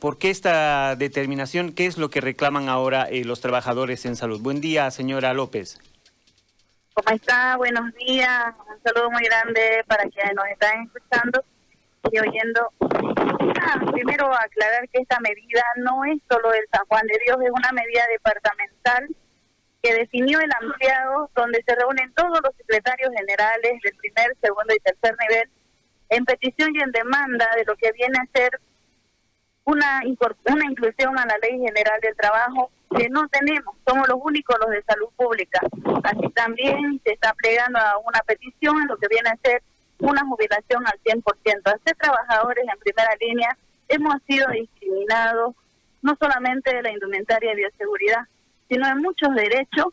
¿Por qué esta determinación? ¿Qué es lo que reclaman ahora eh, los trabajadores en salud? Buen día, señora López. ¿Cómo está? Buenos días. Un saludo muy grande para quienes nos están escuchando y oyendo. Ah, primero aclarar que esta medida no es solo del San Juan de Dios, es una medida departamental que definió el ampliado donde se reúnen todos los secretarios generales del primer, segundo y tercer nivel en petición y en demanda de lo que viene a ser una, una inclusión a la Ley General del Trabajo que no tenemos, somos los únicos los de salud pública. Así también se está plegando a una petición en lo que viene a ser una jubilación al 100%. A ser trabajadores en primera línea hemos sido discriminados no solamente de la indumentaria de bioseguridad, sino de muchos derechos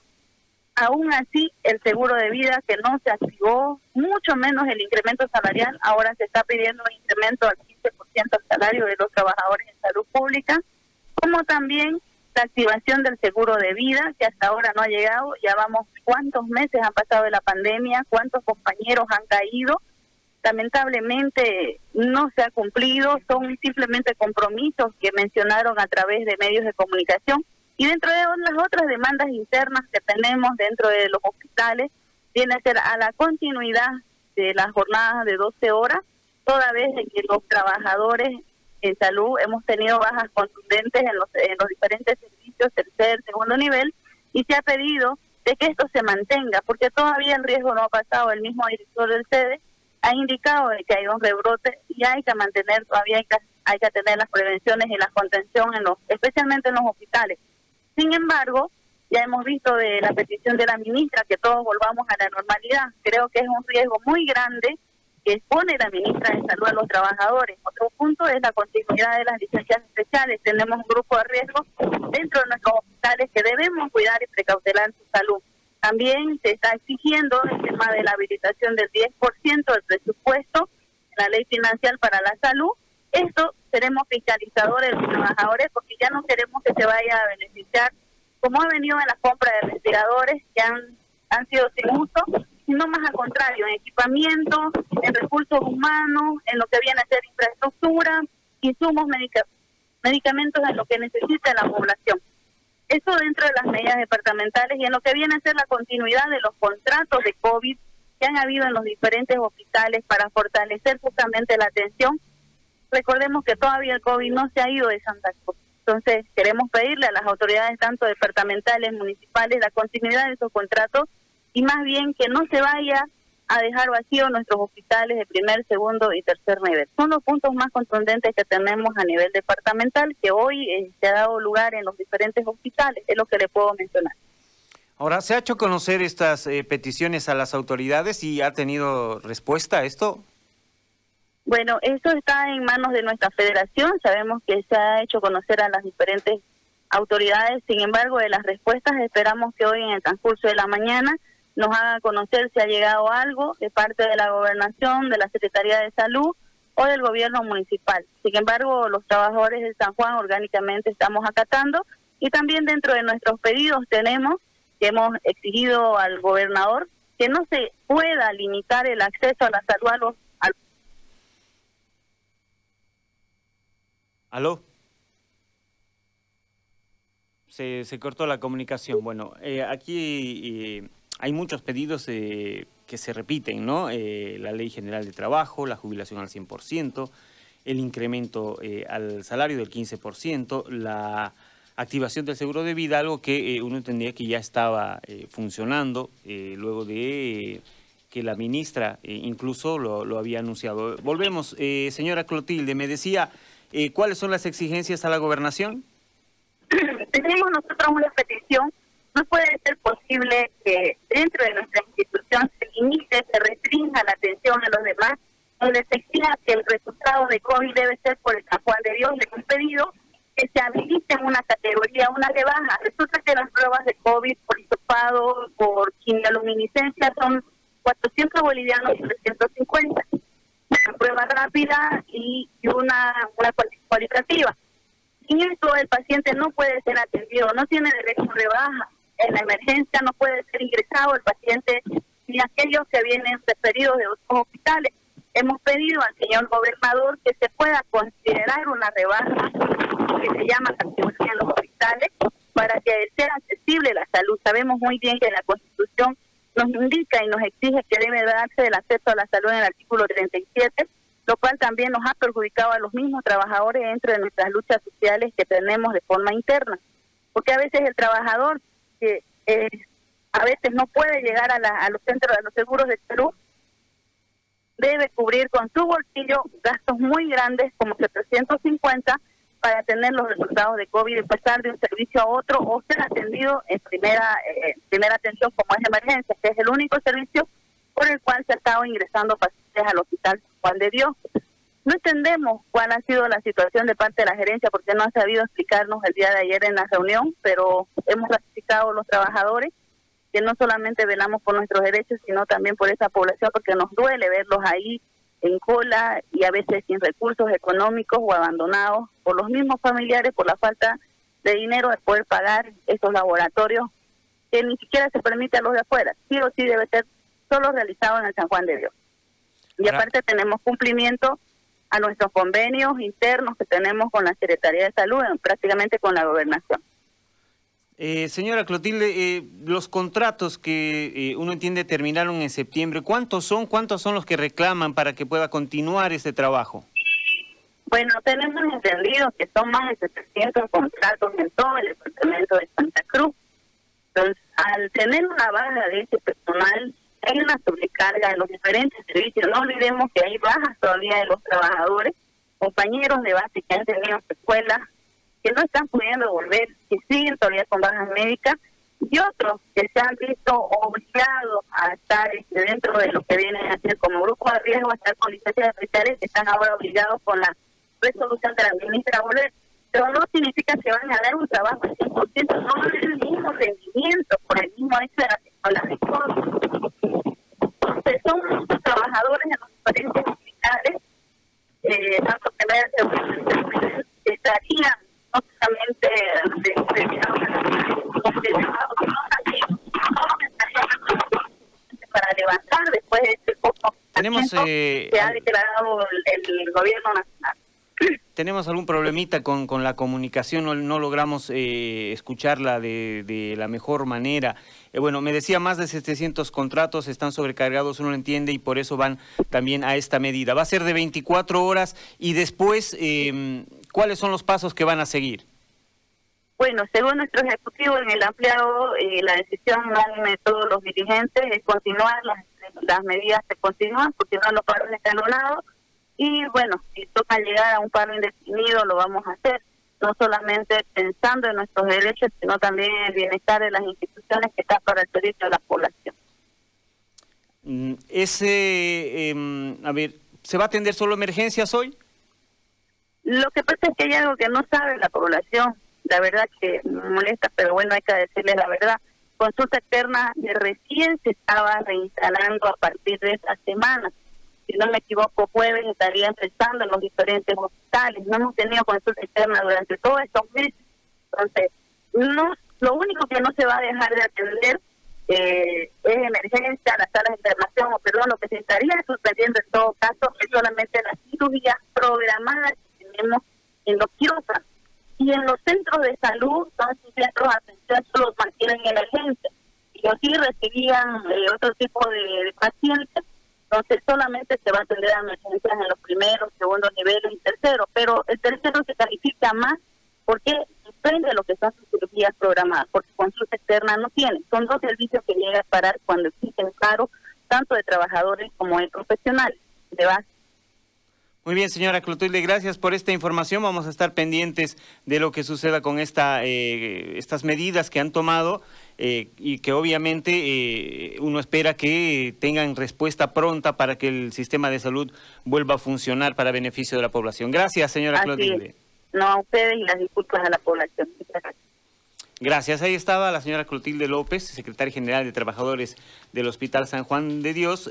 Aún así, el seguro de vida que no se activó, mucho menos el incremento salarial, ahora se está pidiendo un incremento al 15% al salario de los trabajadores en salud pública, como también la activación del seguro de vida, que hasta ahora no ha llegado. Ya vamos cuántos meses han pasado de la pandemia, cuántos compañeros han caído. Lamentablemente no se ha cumplido, son simplemente compromisos que mencionaron a través de medios de comunicación y dentro de las otras demandas internas que tenemos dentro de los hospitales, viene a ser a la continuidad de las jornadas de 12 horas, toda vez que los trabajadores en salud hemos tenido bajas contundentes en los, en los diferentes servicios, tercer, segundo nivel, y se ha pedido de que esto se mantenga, porque todavía el riesgo no ha pasado. El mismo director del sede ha indicado que hay un rebrote y hay que mantener, todavía hay que, hay que tener las prevenciones y la contención, en los, especialmente en los hospitales. Sin embargo, ya hemos visto de la petición de la ministra que todos volvamos a la normalidad. Creo que es un riesgo muy grande que expone la ministra de Salud a los trabajadores. Otro punto es la continuidad de las licencias especiales. Tenemos un grupo de riesgo dentro de nuestros hospitales que debemos cuidar y precautelar su salud. También se está exigiendo el tema de la habilitación del 10% del presupuesto, la ley financiera para la salud, esto seremos fiscalizadores de los trabajadores porque ya no queremos que se vaya a beneficiar, como ha venido en la compra de respiradores que han, han sido sin uso, sino más al contrario, en equipamiento, en recursos humanos, en lo que viene a ser infraestructura, insumos, medicamentos en lo que necesita la población. Eso dentro de las medidas departamentales y en lo que viene a ser la continuidad de los contratos de COVID que han habido en los diferentes hospitales para fortalecer justamente la atención recordemos que todavía el COVID no se ha ido de Santa Cruz. Entonces, queremos pedirle a las autoridades, tanto departamentales, municipales, la continuidad de esos contratos y más bien que no se vaya a dejar vacío nuestros hospitales de primer, segundo y tercer nivel. Son los puntos más contundentes que tenemos a nivel departamental que hoy eh, se ha dado lugar en los diferentes hospitales, es lo que le puedo mencionar. Ahora, ¿se ha hecho conocer estas eh, peticiones a las autoridades y ha tenido respuesta a esto? Bueno, esto está en manos de nuestra federación. Sabemos que se ha hecho conocer a las diferentes autoridades. Sin embargo, de las respuestas esperamos que hoy en el transcurso de la mañana nos haga conocer si ha llegado algo de parte de la gobernación, de la Secretaría de Salud o del gobierno municipal. Sin embargo, los trabajadores de San Juan orgánicamente estamos acatando y también dentro de nuestros pedidos tenemos que hemos exigido al gobernador que no se pueda limitar el acceso a la salud a los ¿Aló? Se, cortó la comunicación. Bueno, eh, aquí eh, hay muchos pedidos eh, que se repiten, ¿no? la Ley General de Trabajo, la jubilación al 100%, el incremento al salario del 15%, la activación del seguro de vida, algo que uno entendía que ya estaba funcionando luego de que la ministra incluso lo, lo, había anunciado. Volvemos, señora Clotilde, me decía... Eh, ¿Cuáles son las exigencias a la gobernación? Tenemos nosotros una petición. No puede ser posible que dentro de nuestra institución se limite, se restrinja la atención a los demás, donde se exija que el resultado de COVID debe ser por el San de Dios. Le hemos pedido que se habilite una categoría, una rebaja. Resulta que las pruebas de COVID por hisopado, por quimioluminiscencia son 400 bolivianos y 350 prueba rápida y una, una cualitativa. Sin eso el paciente no puede ser atendido, no tiene derecho a rebaja. En la emergencia no puede ser ingresado el paciente ni aquellos que vienen referidos de otros hospitales. Hemos pedido al señor gobernador que se pueda considerar una rebaja que se llama la en los hospitales para que sea accesible la salud. Sabemos muy bien que la Constitución nos indica y nos exige que debe darse el acceso a la salud en el artículo 37, lo cual también nos ha perjudicado a los mismos trabajadores dentro de nuestras luchas sociales que tenemos de forma interna. Porque a veces el trabajador que eh, a veces no puede llegar a, a los centros de los seguros de salud debe cubrir con su bolsillo gastos muy grandes como 750 para tener los resultados de COVID y pasar de un servicio a otro o ser atendido en primera eh, primera atención como es emergencia, que es el único servicio por el cual se ha estado ingresando pacientes al hospital Juan de Dios. No entendemos cuál ha sido la situación de parte de la gerencia porque no ha sabido explicarnos el día de ayer en la reunión, pero hemos ratificado los trabajadores que no solamente velamos por nuestros derechos, sino también por esa población, porque nos duele verlos ahí en cola y a veces sin recursos económicos o abandonados por los mismos familiares por la falta de dinero de poder pagar estos laboratorios que ni siquiera se permite a los de afuera. Sí o sí debe ser solo realizado en el San Juan de Dios. Y aparte tenemos cumplimiento a nuestros convenios internos que tenemos con la Secretaría de Salud, prácticamente con la gobernación. Eh, señora Clotilde, eh, los contratos que eh, uno entiende terminaron en septiembre, ¿cuántos son? ¿Cuántos son los que reclaman para que pueda continuar este trabajo? Bueno, tenemos entendido que son más de 700 contratos en todo el departamento de Santa Cruz. Entonces, al tener una baja de ese personal, hay una sobrecarga en los diferentes servicios. No olvidemos que hay bajas todavía de los trabajadores, compañeros de base que han tenido escuelas que no están pudiendo volver, que siguen todavía con bajas médicas, y otros que se han visto obligados a estar este, dentro de lo que vienen a ser como grupo de riesgo, a estar con licencias especiales, que están ahora obligados con la resolución de la ministra a volver. Pero no significa que van a dar un trabajo al 100%, no van el mismo rendimiento por el mismo hecho de la Entonces, son trabajadores en los diferentes hospitales, eh, tanto que estarían para levantar después de este poco Tenemos, eh, que ha declarado el, gobierno nacional. Tenemos algún problemita con, con la comunicación, no, no logramos eh, escucharla de, de, la mejor manera. Eh, bueno, me decía, más de 700 contratos están sobrecargados, uno lo entiende, y por eso van también a esta medida. Va a ser de 24 horas y después, eh, ¿cuáles son los pasos que van a seguir? Bueno, según nuestro ejecutivo en el ampliado, eh, la decisión de todos los dirigentes es continuar, las, las medidas se continúan, continuar los paros escalonados y bueno, si toca llegar a un paro indefinido lo vamos a hacer, no solamente pensando en nuestros derechos, sino también en el bienestar de las instituciones que están para el servicio de la población. Mm, ese, em, a ver, ¿se va a atender solo emergencias hoy? Lo que pasa es que hay algo que no sabe la población la verdad que me molesta, pero bueno, hay que decirle la verdad. Consulta externa de recién se estaba reinstalando a partir de esta semana. Si no me equivoco, jueves estaría empezando en los diferentes hospitales. No hemos tenido consulta externa durante todos estos meses. Entonces, no, lo único que no se va a dejar de atender eh, es emergencia, las salas de internación, o perdón, lo que se estaría suspendiendo en todo caso es solamente las cirugías programadas que tenemos en los quirófanos y en los centros de salud son centros de atención solo mantienen emergencia y así recibían eh, otro tipo de, pacientes entonces solamente se va a atender a emergencias en los primeros, segundos niveles y terceros, pero el tercero se califica más porque depende de lo que son sus cirugías programadas, porque consulta externa no tiene. Son dos servicios que llegan a parar cuando existen paro, tanto de trabajadores como de profesionales de base. Muy bien, señora Clotilde, gracias por esta información. Vamos a estar pendientes de lo que suceda con esta, eh, estas medidas que han tomado eh, y que obviamente eh, uno espera que tengan respuesta pronta para que el sistema de salud vuelva a funcionar para beneficio de la población. Gracias, señora Clotilde. No a ustedes y las disculpas a la población. Gracias. Ahí estaba la señora Clotilde López, secretaria general de Trabajadores del Hospital San Juan de Dios.